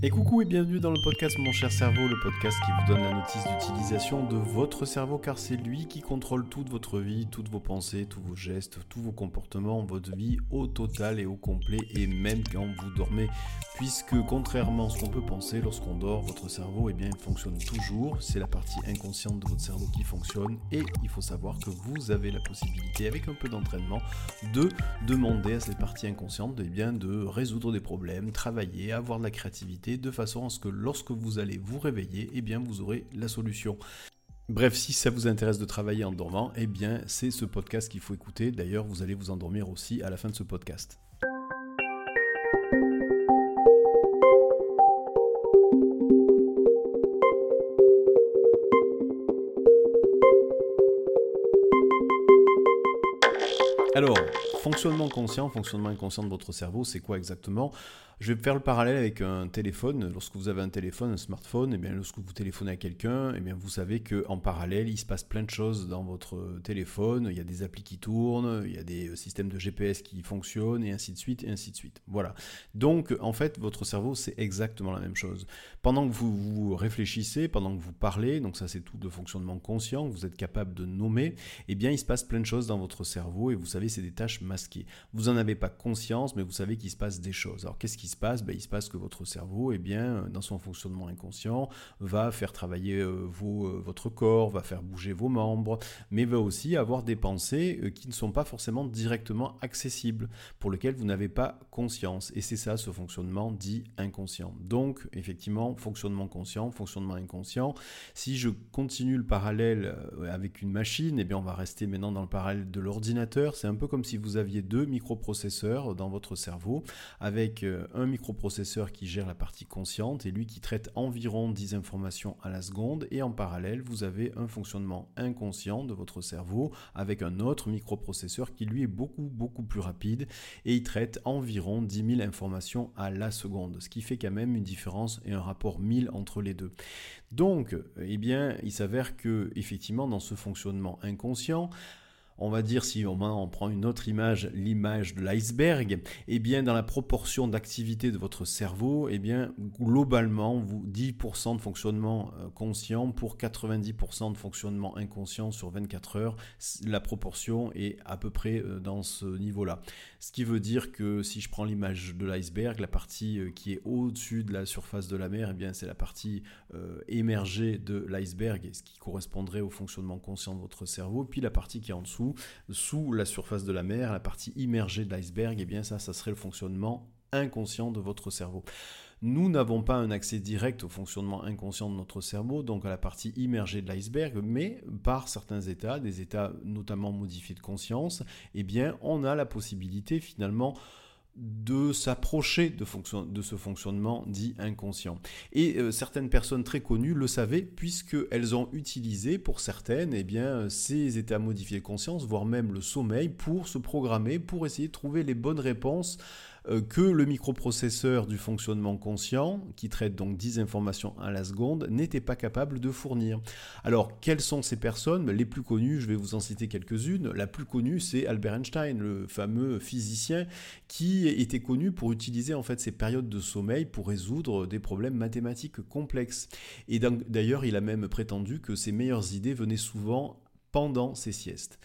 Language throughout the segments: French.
Et coucou et bienvenue dans le podcast Mon cher cerveau, le podcast qui vous donne la notice d'utilisation de votre cerveau car c'est lui qui contrôle toute votre vie, toutes vos pensées, tous vos gestes, tous vos comportements, votre vie au total et au complet et même quand vous dormez. Puisque contrairement à ce qu'on peut penser lorsqu'on dort, votre cerveau eh bien, fonctionne toujours, c'est la partie inconsciente de votre cerveau qui fonctionne et il faut savoir que vous avez la possibilité avec un peu d'entraînement de demander à cette partie inconsciente eh bien, de résoudre des problèmes, travailler, avoir de la créativité de façon à ce que lorsque vous allez vous réveiller, eh bien vous aurez la solution. Bref, si ça vous intéresse de travailler en dormant, eh bien c'est ce podcast qu'il faut écouter. D'ailleurs, vous allez vous endormir aussi à la fin de ce podcast. Alors, fonctionnement conscient, fonctionnement inconscient de votre cerveau, c'est quoi exactement? Je vais faire le parallèle avec un téléphone. Lorsque vous avez un téléphone, un smartphone, et eh bien lorsque vous téléphonez à quelqu'un, et eh bien vous savez qu'en parallèle, il se passe plein de choses dans votre téléphone. Il y a des applis qui tournent, il y a des systèmes de GPS qui fonctionnent, et ainsi de suite, et ainsi de suite. Voilà. Donc, en fait, votre cerveau, c'est exactement la même chose. Pendant que vous, réfléchissez, pendant que vous parlez, donc ça c'est tout le fonctionnement conscient, vous êtes capable de nommer, eh bien il se passe plein de choses dans votre cerveau, et vous savez, c'est des tâches masquées. Vous n'en avez pas conscience, mais vous savez qu'il se passe des choses. Alors, qu'est-ce qui se passe ben, Il se passe que votre cerveau, eh bien, dans son fonctionnement inconscient, va faire travailler euh, vos, euh, votre corps, va faire bouger vos membres, mais va aussi avoir des pensées euh, qui ne sont pas forcément directement accessibles, pour lesquelles vous n'avez pas conscience. Et c'est ça ce fonctionnement dit inconscient. Donc, effectivement, fonctionnement conscient, fonctionnement inconscient. Si je continue le parallèle avec une machine, eh bien, on va rester maintenant dans le parallèle de l'ordinateur. C'est un peu comme si vous aviez deux microprocesseurs dans votre cerveau, avec un microprocesseur qui gère la partie consciente et lui qui traite environ 10 informations à la seconde. Et en parallèle, vous avez un fonctionnement inconscient de votre cerveau avec un autre microprocesseur qui lui est beaucoup beaucoup plus rapide et il traite environ 10 000 informations à la seconde. Ce qui fait quand même une différence et un rapport 1000 entre les deux. Donc, eh bien, il s'avère que effectivement dans ce fonctionnement inconscient, on va dire, si on, prend une autre image, l'image de l'iceberg, eh bien, dans la proportion d'activité de votre cerveau, eh bien, globalement, vous 10% de fonctionnement euh, conscient pour 90% de fonctionnement inconscient sur 24 heures, la proportion est à peu près euh, dans ce niveau-là. Ce qui veut dire que si je prends l'image de l'iceberg, la partie euh, qui est au-dessus de la surface de la mer, eh bien, c'est la partie émergée de l'iceberg, ce qui correspondrait au fonctionnement conscient de votre cerveau, puis la partie qui est en dessous, sous, la surface de la mer, la partie immergée de l'iceberg, et eh bien ça, ça serait le fonctionnement inconscient de votre cerveau. Nous n'avons pas un accès direct au fonctionnement inconscient de notre cerveau, donc à la partie immergée de l'iceberg, mais par certains états, des états notamment modifiés de conscience, eh bien on a la possibilité finalement de s'approcher de, de, ce fonctionnement dit inconscient. Et euh, certaines personnes très connues le savaient puisqu'elles ont utilisé pour certaines eh bien, ces états modifiés de conscience, voire même le sommeil, pour se programmer, pour essayer de trouver les bonnes réponses que le microprocesseur du fonctionnement conscient, qui traite donc 10 informations à la seconde, n'était pas capable de fournir. Alors, quelles sont ces personnes? Les plus connues, je vais vous en citer quelques-unes. La plus connue, c'est Albert Einstein, le fameux physicien qui était connu pour utiliser en fait ces périodes de sommeil pour résoudre des problèmes mathématiques complexes. Et d'ailleurs, il a même prétendu que ses meilleures idées venaient souvent pendant ses siestes.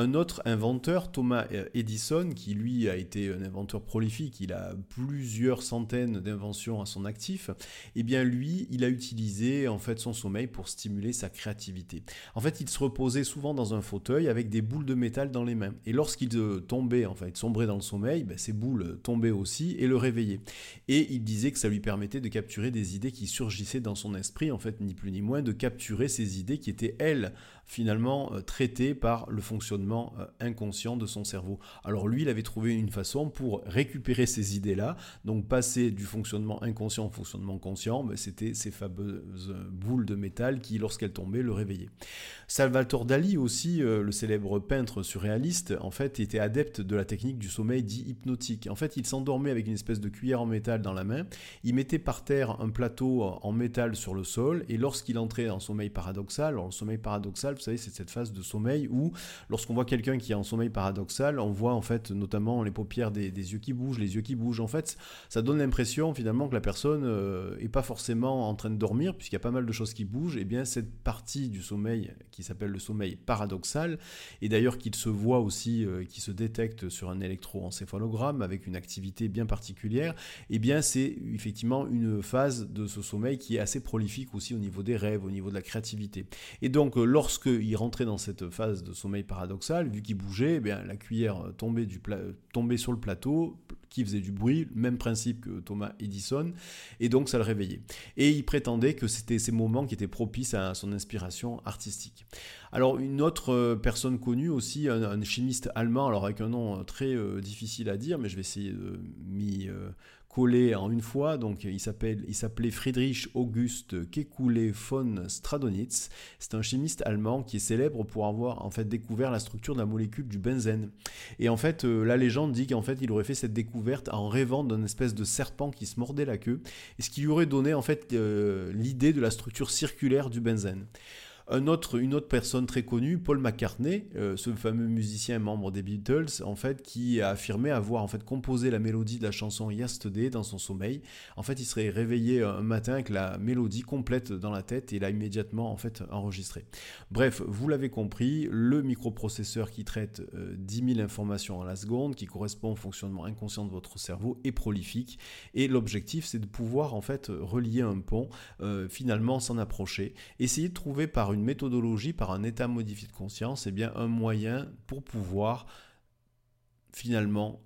Un autre inventeur, Thomas Edison, qui lui a été un inventeur prolifique, il a plusieurs centaines d'inventions à son actif, eh bien lui, il a utilisé en fait son sommeil pour stimuler sa créativité. En fait, il se reposait souvent dans un fauteuil avec des boules de métal dans les mains. Et lorsqu'il tombait, en fait, sombrait dans le sommeil, ben, ces boules tombaient aussi et le réveillaient. Et il disait que ça lui permettait de capturer des idées qui surgissaient dans son esprit, en fait, ni plus ni moins, de capturer ces idées qui étaient, elles, finalement, euh, traitées par le fonctionnement euh, inconscient de son cerveau. Alors lui, il avait trouvé une façon pour récupérer ces idées-là, donc passer du fonctionnement inconscient au fonctionnement conscient, mais c'était ces fameuses boules de métal qui, lorsqu'elles tombaient, le réveillaient. Salvatore Dali aussi, euh, le célèbre peintre surréaliste, en fait, était adepte de la technique du sommeil dit hypnotique. En fait, il s'endormait avec une espèce de cuillère en métal dans la main, il mettait par terre un plateau en métal sur le sol, et lorsqu'il entrait en sommeil paradoxal, alors le sommeil paradoxal, vous savez, c'est cette phase de sommeil où, lorsqu'on voit quelqu'un qui est en sommeil paradoxal, on voit en fait notamment les paupières des, yeux qui bougent, les yeux qui bougent. En fait, ça donne l'impression finalement que la personne n'est euh, pas forcément en train de dormir, puisqu'il y a pas mal de choses qui bougent. Et bien cette partie du sommeil qui s'appelle le sommeil paradoxal, et d'ailleurs qu'il se voit aussi, euh, qui se détecte sur un électroencéphalogramme avec une activité bien particulière, et bien c'est effectivement une phase de ce sommeil qui est assez prolifique aussi au niveau des rêves, au niveau de la créativité. Et donc euh, lorsqu'il rentrait dans cette phase de sommeil paradoxal, vu qu'il bougeait, eh bien, la cuillère tombait, sur le plateau, qui faisait du bruit, même principe que Thomas Edison, et donc ça le réveillait. Et il prétendait que c'était ces moments qui étaient propices à son inspiration artistique. Alors une autre euh, personne connue aussi, un, chimiste allemand, alors avec un nom très euh, difficile à dire, mais je vais essayer de m'y collé en une fois. Donc il s'appelait Friedrich August Kekulé von Stradonitz. C'est un chimiste allemand qui est célèbre pour avoir en fait découvert la structure de la molécule du benzène. Et en fait, euh, la légende dit qu'en fait, il aurait fait cette découverte en rêvant d'un espèce de serpent qui se mordait la queue, et ce qui lui aurait donné en fait euh, l'idée de la structure circulaire du benzène une autre personne très connue, Paul McCartney, euh, ce fameux musicien membre des Beatles, en fait, qui a affirmé avoir en fait composé la mélodie de la chanson Yesterday dans son sommeil. En fait, il serait réveillé un matin avec la mélodie complète dans la tête et l'a immédiatement en fait enregistré. Bref, vous l'avez compris, le microprocesseur qui traite 10 euh, 000 informations à la seconde, qui correspond au fonctionnement inconscient de votre cerveau, est prolifique. Et l'objectif, c'est de pouvoir en fait relier un pont, euh, finalement s'en approcher, essayer de trouver par une méthodologie, par un état modifié de conscience, et eh bien un moyen pour pouvoir finalement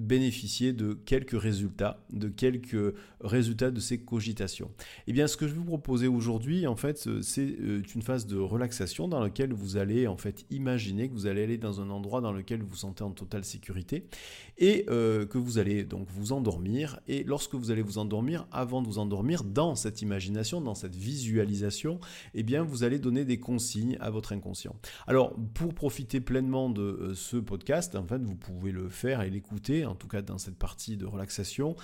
bénéficier de quelques résultats, de quelques résultats de ces cogitations. Eh bien, ce que je vais vous proposer aujourd'hui, en fait, c'est euh, une phase de relaxation dans laquelle vous allez en fait imaginer que vous allez aller dans un endroit dans lequel vous vous sentez en totale sécurité et euh, que vous allez donc vous endormir. Et lorsque vous allez vous endormir, avant de vous endormir, dans cette imagination, dans cette visualisation, eh bien, vous allez donner des consignes à votre inconscient. Alors, pour profiter pleinement de euh, ce podcast, en fait, vous pouvez le faire et l'écouter en tout cas dans cette partie de relaxation,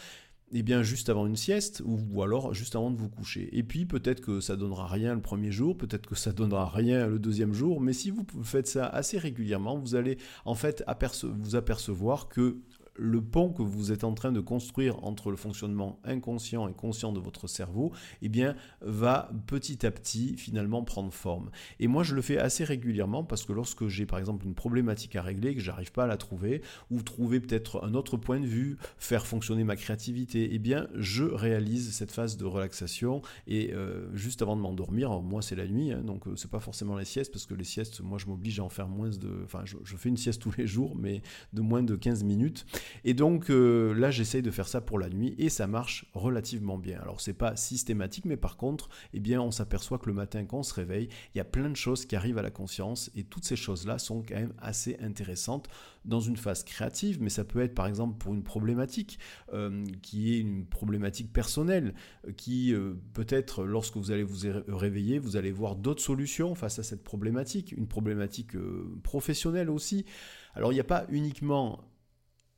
et eh bien juste avant une sieste ou, alors juste avant de vous coucher. Et puis peut-être que ça donnera rien le premier jour, peut-être que ça donnera rien le deuxième jour, mais si vous faites ça assez régulièrement, vous allez en fait vous apercevoir que le pont que vous êtes en train de construire entre le fonctionnement inconscient et conscient de votre cerveau, eh bien, va petit à petit finalement prendre forme. Et moi, je le fais assez régulièrement parce que lorsque j'ai par exemple une problématique à régler, que j'arrive pas à la trouver, ou trouver peut-être un autre point de vue, faire fonctionner ma créativité, eh bien, je réalise cette phase de relaxation et euh, juste avant de m'endormir, moi c'est la nuit, hein, donc euh, c'est pas forcément les siestes parce que les siestes, moi je m'oblige à en faire moins de, enfin, je fais une sieste tous les jours, mais de moins de 15 minutes. Et donc euh, là, j'essaye de faire ça pour la nuit et ça marche relativement bien. Alors c'est pas systématique, mais par contre, eh bien, on s'aperçoit que le matin, quand on se réveille, il y a plein de choses qui arrivent à la conscience et toutes ces choses-là sont quand même assez intéressantes dans une phase créative, mais ça peut être par exemple pour une problématique euh, qui est une problématique personnelle, euh, qui peut-être lorsque vous allez vous réveiller, vous allez voir d'autres solutions face à cette problématique, une problématique professionnelle aussi. Alors il n'y a pas uniquement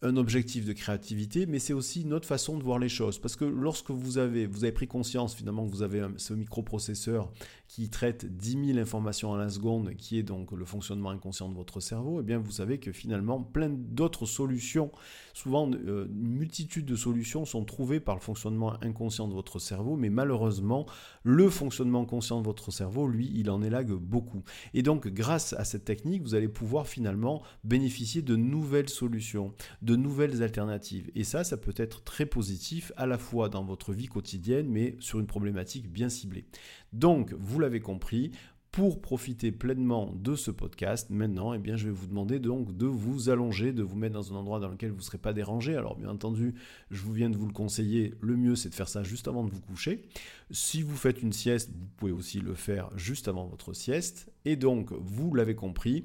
un objectif de créativité, mais c'est aussi une autre façon de voir les choses. Parce que lorsque vous avez, vous avez pris conscience finalement que vous avez ce microprocesseur qui traite 10 000 informations à la seconde, qui est donc le fonctionnement inconscient de votre cerveau, et eh bien vous savez que finalement plein d'autres solutions, souvent euh, une multitude de solutions sont trouvées par le fonctionnement inconscient de votre cerveau, mais malheureusement le fonctionnement conscient de votre cerveau, lui, il en élague beaucoup. Et donc grâce à cette technique, vous allez pouvoir finalement bénéficier de nouvelles solutions de nouvelles alternatives. Et ça, ça peut être très positif à la fois dans votre vie quotidienne, mais sur une problématique bien ciblée. Donc, vous l'avez compris, pour profiter pleinement de ce podcast, maintenant, eh bien, je vais vous demander donc de vous allonger, de vous mettre dans un endroit dans lequel vous ne serez pas dérangé. Alors, bien entendu, je vous viens de vous le conseiller. Le mieux, c'est de faire ça juste avant de vous coucher. Si vous faites une sieste, vous pouvez aussi le faire juste avant votre sieste. Et donc, vous l'avez compris,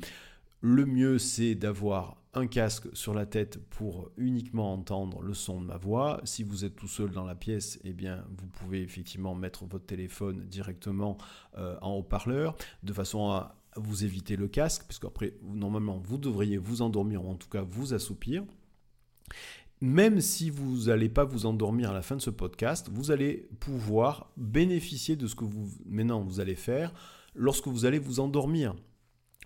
le mieux, c'est d'avoir un casque sur la tête pour uniquement entendre le son de ma voix. Si vous êtes tout seul dans la pièce, eh bien, vous pouvez effectivement mettre votre téléphone directement euh, en haut-parleur, de façon à vous éviter le casque, puisque après, normalement, vous devriez vous endormir, ou en tout cas vous assoupir. Même si vous n'allez pas vous endormir à la fin de ce podcast, vous allez pouvoir bénéficier de ce que vous maintenant vous allez faire lorsque vous allez vous endormir.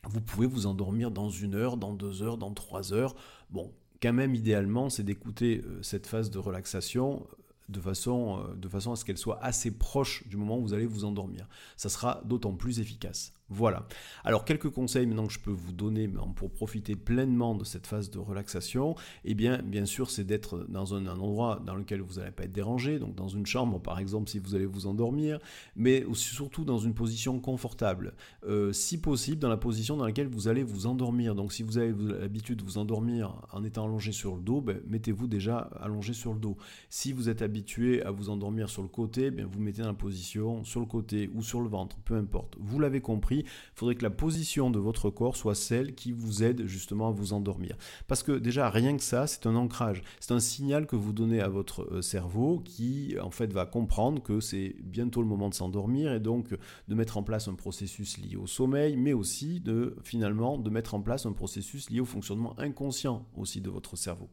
Vous pouvez vous endormir dans une heure, dans deux heures, dans trois heures. Bon, quand même, idéalement, c'est d'écouter euh, cette phase de relaxation de façon, euh, de façon à ce qu'elle soit assez proche du moment où vous allez vous endormir. Ça sera d'autant plus efficace. Voilà. Alors quelques conseils maintenant que je peux vous donner pour profiter pleinement de cette phase de relaxation. Eh bien, bien sûr, c'est d'être dans un, endroit dans lequel vous n'allez pas être dérangé, donc dans une chambre par exemple si vous allez vous endormir, mais aussi, surtout dans une position confortable. Euh, si possible, dans la position dans laquelle vous allez vous endormir. Donc si vous avez l'habitude de vous endormir en étant allongé sur le dos, ben, mettez-vous déjà allongé sur le dos. Si vous êtes habitué à vous endormir sur le côté, ben, vous mettez dans la position sur le côté ou sur le ventre, peu importe. Vous l'avez compris il faudrait que la position de votre corps soit celle qui vous aide justement à vous endormir. Parce que déjà, rien que ça, c'est un ancrage. C'est un signal que vous donnez à votre euh, cerveau qui, en fait, va comprendre que c'est bientôt le moment de s'endormir et donc de mettre en place un processus lié au sommeil, mais aussi de, finalement, de mettre en place un processus lié au fonctionnement inconscient aussi de votre cerveau.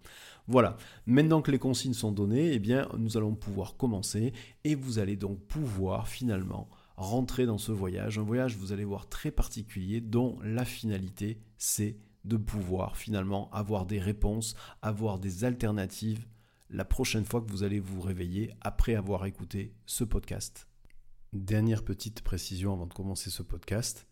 Voilà. Maintenant que les consignes sont données, eh bien, nous allons pouvoir commencer et vous allez donc pouvoir finalement rentrer dans ce voyage. Un voyage, vous allez voir, très particulier, dont la finalité, c'est de pouvoir finalement avoir des réponses, avoir des alternatives la prochaine fois que vous allez vous réveiller après avoir écouté ce podcast. Dernière petite précision avant de commencer ce podcast,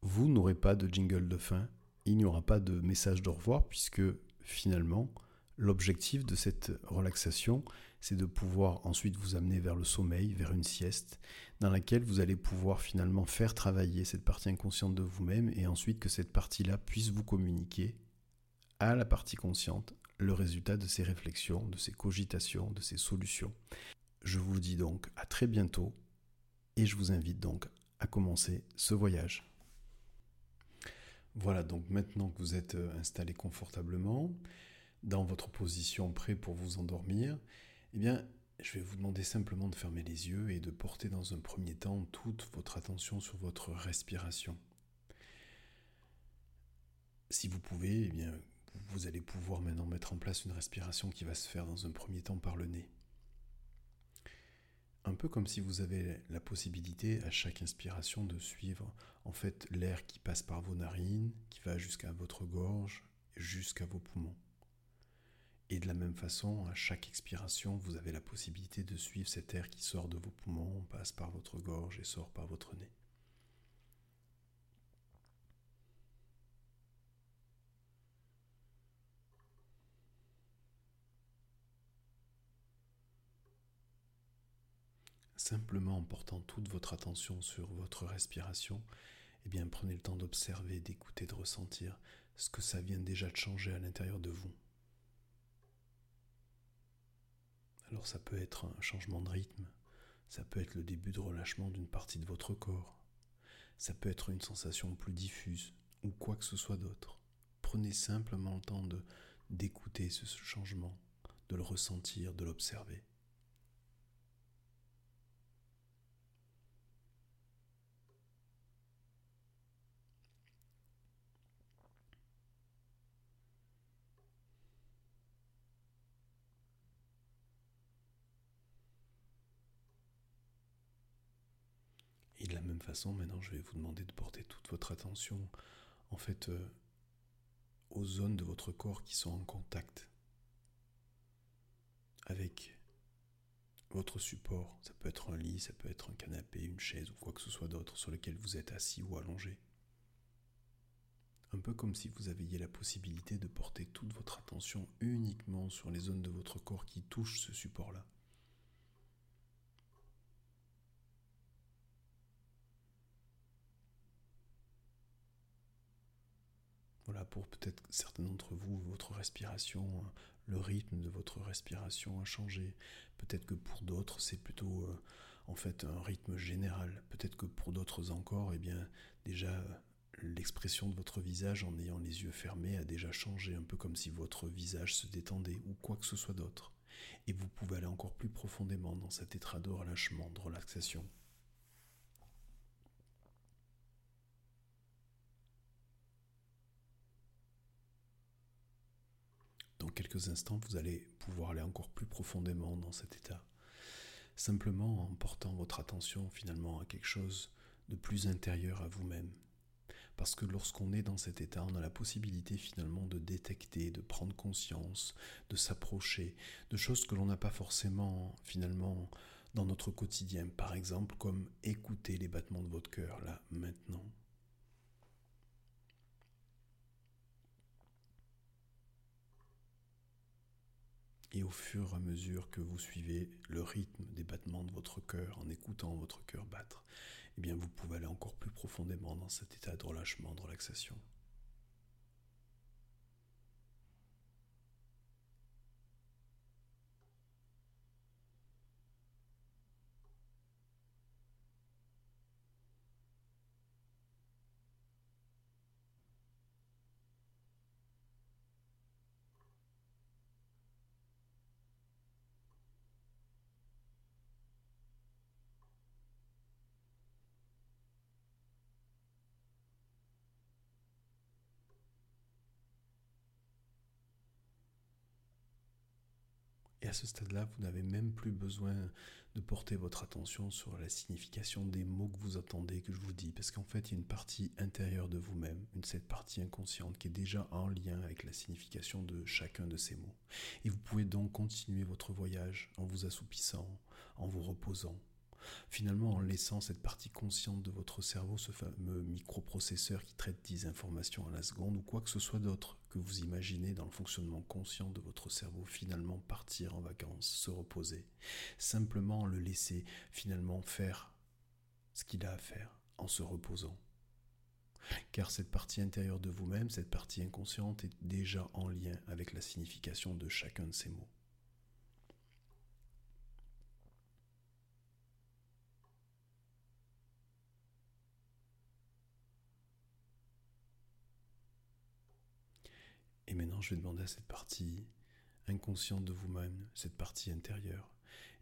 vous n'aurez pas de jingle de fin, il n'y aura pas de message de revoir puisque finalement l'objectif de cette relaxation c'est de pouvoir ensuite vous amener vers le sommeil, vers une sieste, dans laquelle vous allez pouvoir finalement faire travailler cette partie inconsciente de vous-même et ensuite que cette partie-là puisse vous communiquer à la partie consciente le résultat de ces réflexions, de ces cogitations, de ces solutions. Je vous dis donc à très bientôt et je vous invite donc à commencer ce voyage. Voilà, donc maintenant que vous êtes euh, installé confortablement, dans votre position prêt pour vous endormir, eh bien, je vais vous demander simplement de fermer les yeux et de porter dans un premier temps toute votre attention sur votre respiration. Si vous pouvez, eh vous allez pouvoir maintenant mettre en place une respiration qui va se faire dans un premier temps par le nez. Un peu comme si vous avez la possibilité à chaque inspiration de suivre en fait l'air qui passe par vos narines, qui va jusqu'à votre gorge, jusqu'à vos poumons. Et de la même façon, à chaque expiration, vous avez la possibilité de suivre cet air qui sort de vos poumons, passe par votre gorge et sort par votre nez. Simplement en portant toute votre attention sur votre respiration, eh bien prenez le temps d'observer, d'écouter, de ressentir ce que ça vient déjà de changer à l'intérieur de vous. Alors ça peut être un changement de rythme, ça peut être le début de relâchement d'une partie de votre corps, ça peut être une sensation plus diffuse ou quoi que ce soit d'autre. Prenez simplement le temps d'écouter ce changement, de le ressentir, de l'observer. Et de la même façon, maintenant, je vais vous demander de porter toute votre attention, en fait, euh, aux zones de votre corps qui sont en contact avec votre support. Ça peut être un lit, ça peut être un canapé, une chaise ou quoi que ce soit d'autre sur lequel vous êtes assis ou allongé. Un peu comme si vous aviez la possibilité de porter toute votre attention uniquement sur les zones de votre corps qui touchent ce support-là. Voilà, pour peut-être certains d'entre vous, votre respiration, le rythme de votre respiration a changé. Peut-être que pour d'autres, c'est plutôt euh, en fait un rythme général. Peut-être que pour d'autres encore, eh bien, déjà l'expression de votre visage en ayant les yeux fermés a déjà changé, un peu comme si votre visage se détendait ou quoi que ce soit d'autre. Et vous pouvez aller encore plus profondément dans cet état de relâchement, de relaxation. Quelques instants, vous allez pouvoir aller encore plus profondément dans cet état. Simplement en portant votre attention finalement à quelque chose de plus intérieur à vous-même. Parce que lorsqu'on est dans cet état, on a la possibilité finalement de détecter, de prendre conscience, de s'approcher de choses que l'on n'a pas forcément finalement dans notre quotidien. Par exemple, comme écouter les battements de votre cœur là, maintenant. Et au fur et à mesure que vous suivez le rythme des battements de votre cœur en écoutant votre cœur battre, eh bien vous pouvez aller encore plus profondément dans cet état de relâchement, de relaxation. À ce stade-là, vous n'avez même plus besoin de porter votre attention sur la signification des mots que vous entendez, que je vous dis, parce qu'en fait, il y a une partie intérieure de vous-même, une cette partie inconsciente qui est déjà en lien avec la signification de chacun de ces mots. Et vous pouvez donc continuer votre voyage en vous assoupissant, en vous reposant, Finalement, en laissant cette partie consciente de votre cerveau, ce fameux microprocesseur qui traite 10 informations à la seconde ou quoi que ce soit d'autre que vous imaginez dans le fonctionnement conscient de votre cerveau, finalement partir en vacances, se reposer, simplement le laisser finalement faire ce qu'il a à faire en se reposant. Car cette partie intérieure de vous-même, cette partie inconsciente est déjà en lien avec la signification de chacun de ces mots. Et maintenant, je vais demander à cette partie inconsciente de vous-même, cette partie intérieure,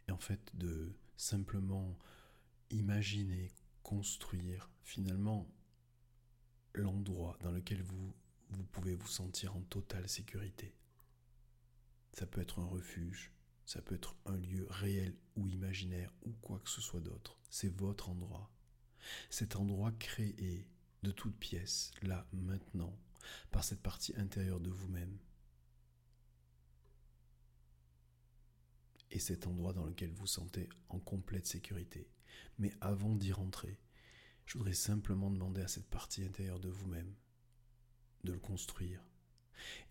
et en fait de simplement imaginer, construire finalement l'endroit dans lequel vous, pouvez vous sentir en totale sécurité. Ça peut être un refuge, ça peut être un lieu réel ou imaginaire ou quoi que ce soit d'autre. C'est votre endroit. Cet endroit créé de toutes pièces, là, maintenant, par cette partie intérieure de vous-même. Et cet endroit dans lequel vous sentez en complète sécurité. Mais avant d'y rentrer, je voudrais simplement demander à cette partie intérieure de vous-même de le construire.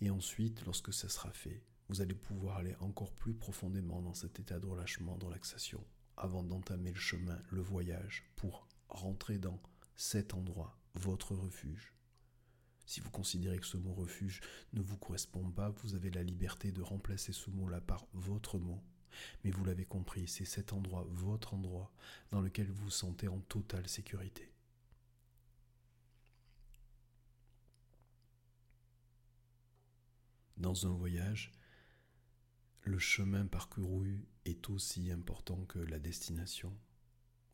Et ensuite, lorsque ça sera fait, vous allez pouvoir aller encore plus profondément dans cet état de relâchement, de relaxation, avant d'entamer le chemin, le voyage, pour rentrer dans cet endroit, votre refuge, si vous considérez que ce mot refuge ne vous correspond pas, vous avez la liberté de remplacer ce mot-là par votre mot. Mais vous l'avez compris, c'est cet endroit, votre endroit, dans lequel vous vous sentez en totale sécurité. Dans un voyage, le chemin parcouru est aussi important que la destination.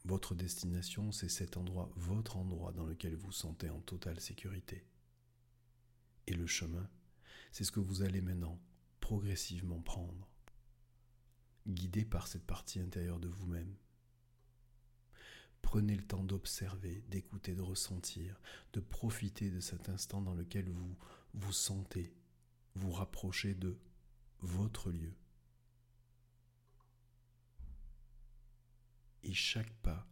Votre destination, c'est cet endroit, votre endroit dans lequel vous vous sentez en totale sécurité. Et le chemin, c'est ce que vous allez maintenant progressivement prendre, guidé par cette partie intérieure de vous-même. Prenez le temps d'observer, d'écouter, de ressentir, de profiter de cet instant dans lequel vous vous sentez, vous rapprocher de votre lieu. Et chaque pas,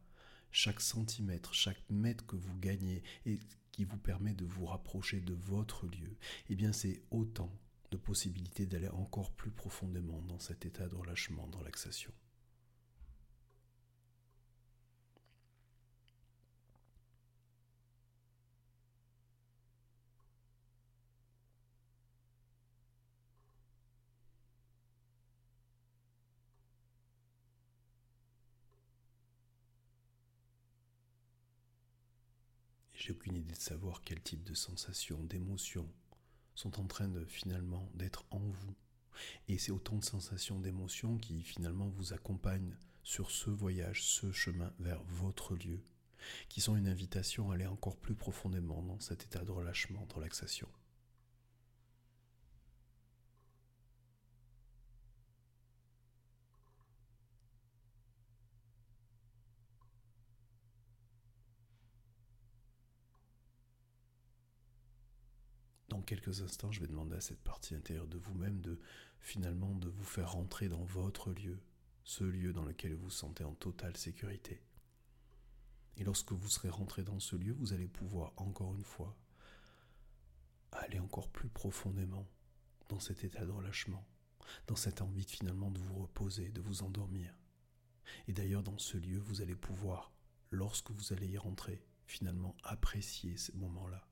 chaque centimètre, chaque mètre que vous gagnez qui vous permet de vous rapprocher de votre lieu, eh bien c'est autant de possibilités d'aller encore plus profondément dans cet état de relâchement, de relaxation. J'ai idée de savoir quel type de sensations, d'émotions sont en train de finalement d'être en vous. Et c'est autant de sensations, d'émotions qui finalement vous accompagnent sur ce voyage, ce chemin vers votre lieu, qui sont une invitation à aller encore plus profondément dans cet état de relâchement, de relaxation. Dans quelques instants, je vais demander à cette partie intérieure de vous-même de finalement de vous faire rentrer dans votre lieu, ce lieu dans lequel vous vous sentez en totale sécurité. Et lorsque vous serez rentré dans ce lieu, vous allez pouvoir encore une fois aller encore plus profondément dans cet état de relâchement, dans cette envie finalement de vous reposer, de vous endormir. Et d'ailleurs, dans ce lieu, vous allez pouvoir, lorsque vous allez y rentrer, finalement apprécier ces moments-là.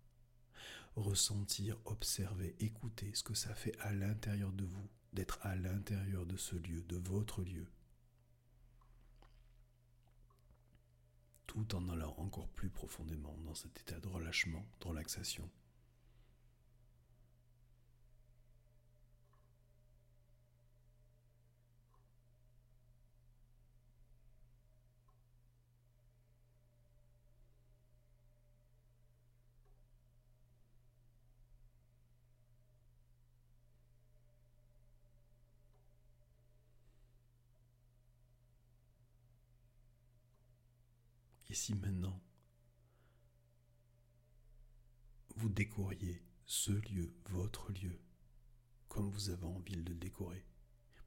Ressentir, observer, écouter ce que ça fait à l'intérieur de vous, d'être à l'intérieur de ce lieu, de votre lieu. Tout en allant encore plus profondément dans cet état de relâchement, de relaxation. Et si maintenant, vous décoriez ce lieu, votre lieu, comme vous avez envie de le décorer,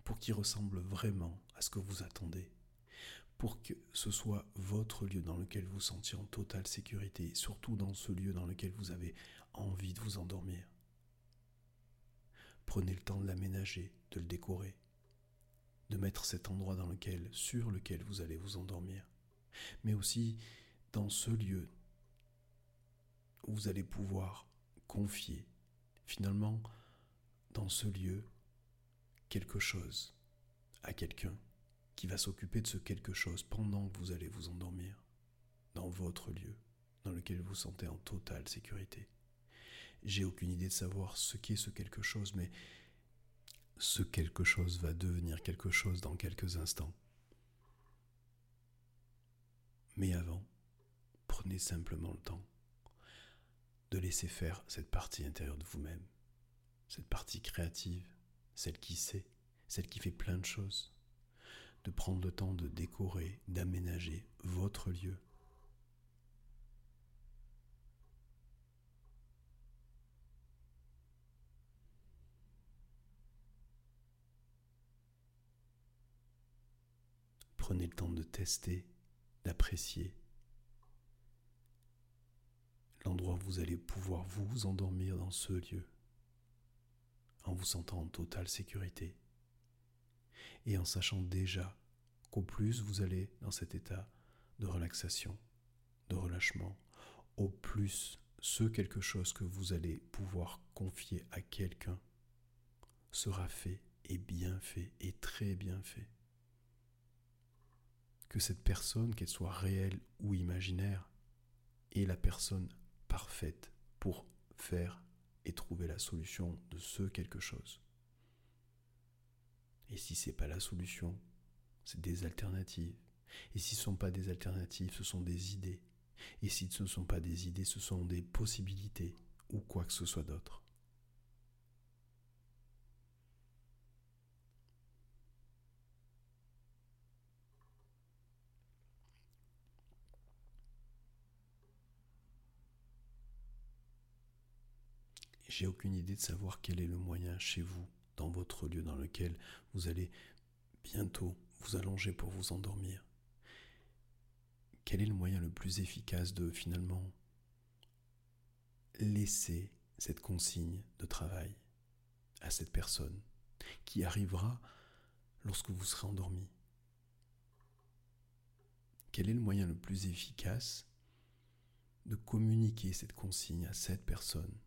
pour qu'il ressemble vraiment à ce que vous attendez, pour que ce soit votre lieu dans lequel vous sentiez en totale sécurité, surtout dans ce lieu dans lequel vous avez envie de vous endormir. Prenez le temps de l'aménager, de le décorer, de mettre cet endroit dans lequel, sur lequel vous allez vous endormir mais aussi dans ce lieu où vous allez pouvoir confier finalement dans ce lieu quelque chose à quelqu'un qui va s'occuper de ce quelque chose pendant que vous allez vous endormir dans votre lieu dans lequel vous vous sentez en totale sécurité. J'ai aucune idée de savoir ce qu'est ce quelque chose, mais ce quelque chose va devenir quelque chose dans quelques instants. Mais avant, prenez simplement le temps de laisser faire cette partie intérieure de vous-même, cette partie créative, celle qui sait, celle qui fait plein de choses, de prendre le temps de décorer, d'aménager votre lieu. Prenez le temps de tester d'apprécier l'endroit où vous allez pouvoir vous endormir dans ce lieu, en vous sentant en totale sécurité, et en sachant déjà qu'au plus vous allez dans cet état de relaxation, de relâchement, au plus ce quelque chose que vous allez pouvoir confier à quelqu'un sera fait et bien fait et très bien fait que cette personne, qu'elle soit réelle ou imaginaire, est la personne parfaite pour faire et trouver la solution de ce quelque chose. Et si ce n'est pas la solution, c'est des alternatives. Et si ce ne sont pas des alternatives, ce sont des idées. Et si ce ne sont pas des idées, ce sont des possibilités ou quoi que ce soit d'autre. J'ai aucune idée de savoir quel est le moyen chez vous, dans votre lieu dans lequel vous allez bientôt vous allonger pour vous endormir. Quel est le moyen le plus efficace de finalement laisser cette consigne de travail à cette personne qui arrivera lorsque vous serez endormi? Quel est le moyen le plus efficace de communiquer cette consigne à cette personne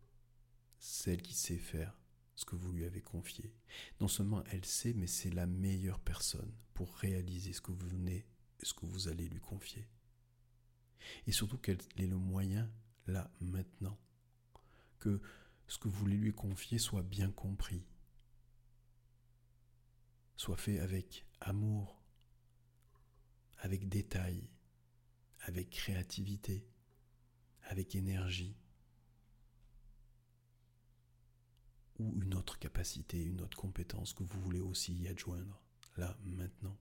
celle qui sait faire ce que vous lui avez confié. Non seulement elle sait, mais c'est la meilleure personne pour réaliser ce que vous venez, ce que vous allez lui confier. Et surtout qu'elle est le moyen, là, maintenant, que ce que vous voulez lui confier soit bien compris, soit fait avec amour, avec détail, avec créativité, avec énergie. Ou une autre capacité, une autre compétence que vous voulez aussi y adjoindre, là, maintenant.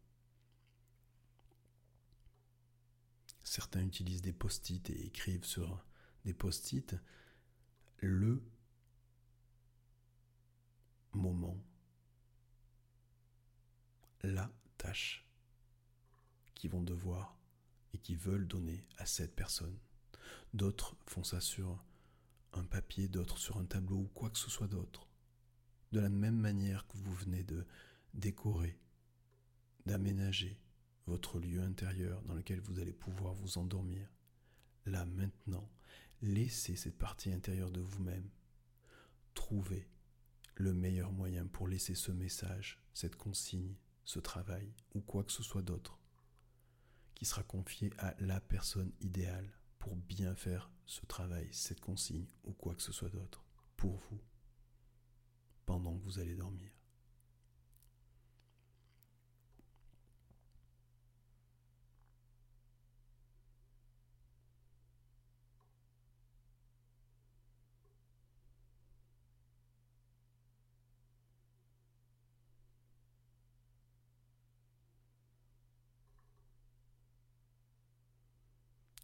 Certains utilisent des post-it et écrivent sur des post-it le moment la tâche qu'ils vont devoir et qui veulent donner à cette personne. D'autres font ça sur un papier, d'autres sur un tableau ou quoi que ce soit d'autre. De la même manière que vous venez de décorer, d'aménager votre lieu intérieur dans lequel vous allez pouvoir vous endormir. Là maintenant, laissez cette partie intérieure de vous-même. Trouvez le meilleur moyen pour laisser ce message, cette consigne, ce travail ou quoi que ce soit d'autre qui sera confié à la personne idéale pour bien faire ce travail, cette consigne ou quoi que ce soit d'autre pour vous pendant que vous allez dormir.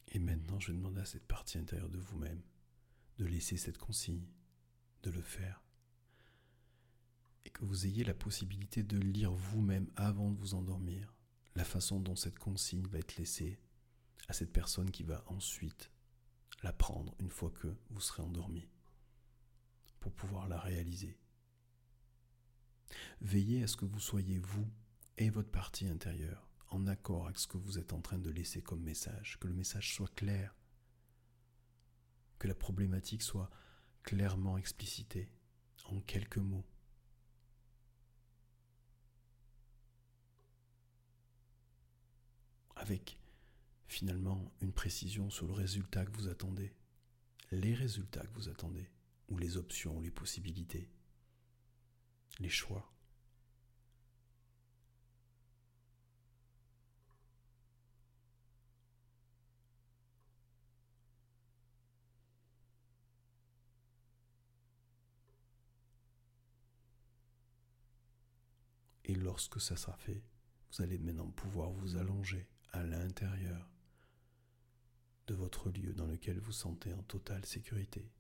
Et maintenant, je demande à cette partie intérieure de vous-même de laisser cette consigne, de le faire. Et que vous ayez la possibilité de lire vous-même avant de vous endormir la façon dont cette consigne va être laissée à cette personne qui va ensuite la prendre une fois que vous serez endormi pour pouvoir la réaliser. Veillez à ce que vous soyez vous et votre partie intérieure en accord avec ce que vous êtes en train de laisser comme message, que le message soit clair, que la problématique soit clairement explicitée en quelques mots. Avec finalement une précision sur le résultat que vous attendez, les résultats que vous attendez, ou les options, les possibilités, les choix. Et lorsque ça sera fait, vous allez maintenant pouvoir vous allonger à l'intérieur de votre lieu dans lequel vous sentez en totale sécurité,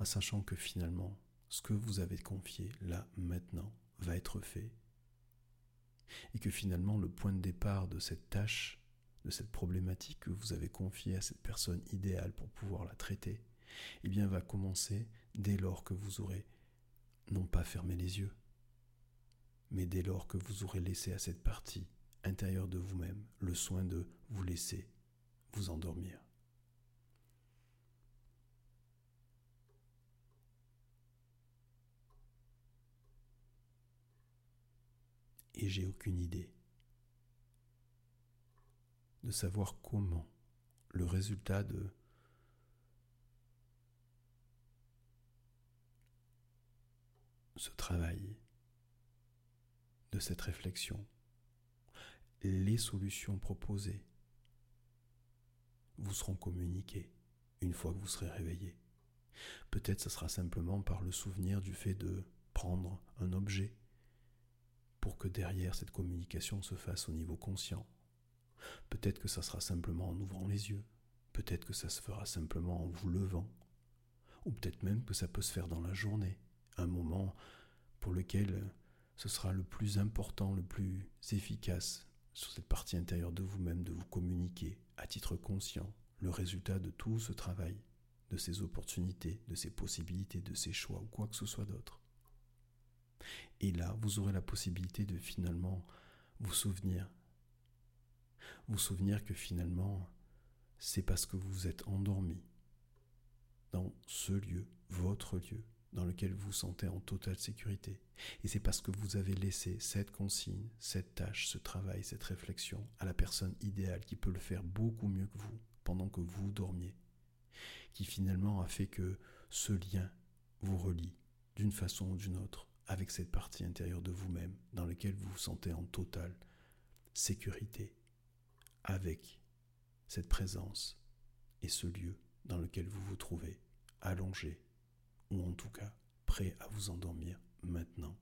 en sachant que finalement, ce que vous avez confié là maintenant va être fait, et que finalement le point de départ de cette tâche, de cette problématique que vous avez confiée à cette personne idéale pour pouvoir la traiter, eh bien va commencer dès lors que vous aurez non pas fermé les yeux, mais dès lors que vous aurez laissé à cette partie intérieure de vous-même le soin de vous laisser vous endormir. Et j'ai aucune idée de savoir comment le résultat de ce travail de cette réflexion, les solutions proposées vous seront communiquées une fois que vous serez réveillé. Peut-être ce sera simplement par le souvenir du fait de prendre un objet pour que derrière cette communication se fasse au niveau conscient. Peut-être que ça sera simplement en ouvrant les yeux. Peut-être que ça se fera simplement en vous levant. Ou peut-être même que ça peut se faire dans la journée. Un moment pour lequel ce sera le plus important, le plus efficace sur cette partie intérieure de vous-même de vous communiquer à titre conscient le résultat de tout ce travail, de ces opportunités, de ces possibilités, de ces choix ou quoi que ce soit d'autre. Et là, vous aurez la possibilité de finalement vous souvenir. Vous souvenir que finalement, c'est parce que vous êtes endormi dans ce lieu, votre lieu, dans lequel vous vous sentez en totale sécurité. Et c'est parce que vous avez laissé cette consigne, cette tâche, ce travail, cette réflexion à la personne idéale qui peut le faire beaucoup mieux que vous pendant que vous dormiez, qui finalement a fait que ce lien vous relie d'une façon ou d'une autre avec cette partie intérieure de vous-même dans laquelle vous vous sentez en totale sécurité avec cette présence et ce lieu dans lequel vous vous trouvez allongé ou en tout cas prêt à vous endormir maintenant.